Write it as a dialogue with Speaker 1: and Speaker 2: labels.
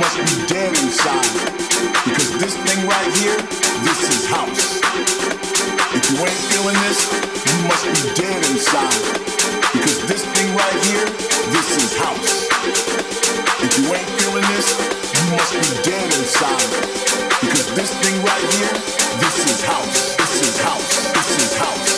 Speaker 1: must be dead inside. Because this thing right here, this is house. If you ain't feeling this, you must be dead inside. Because this thing right here, this is house. If you ain't feeling this, you must be dead inside. Because this thing right here, this is house. This is house. This is house.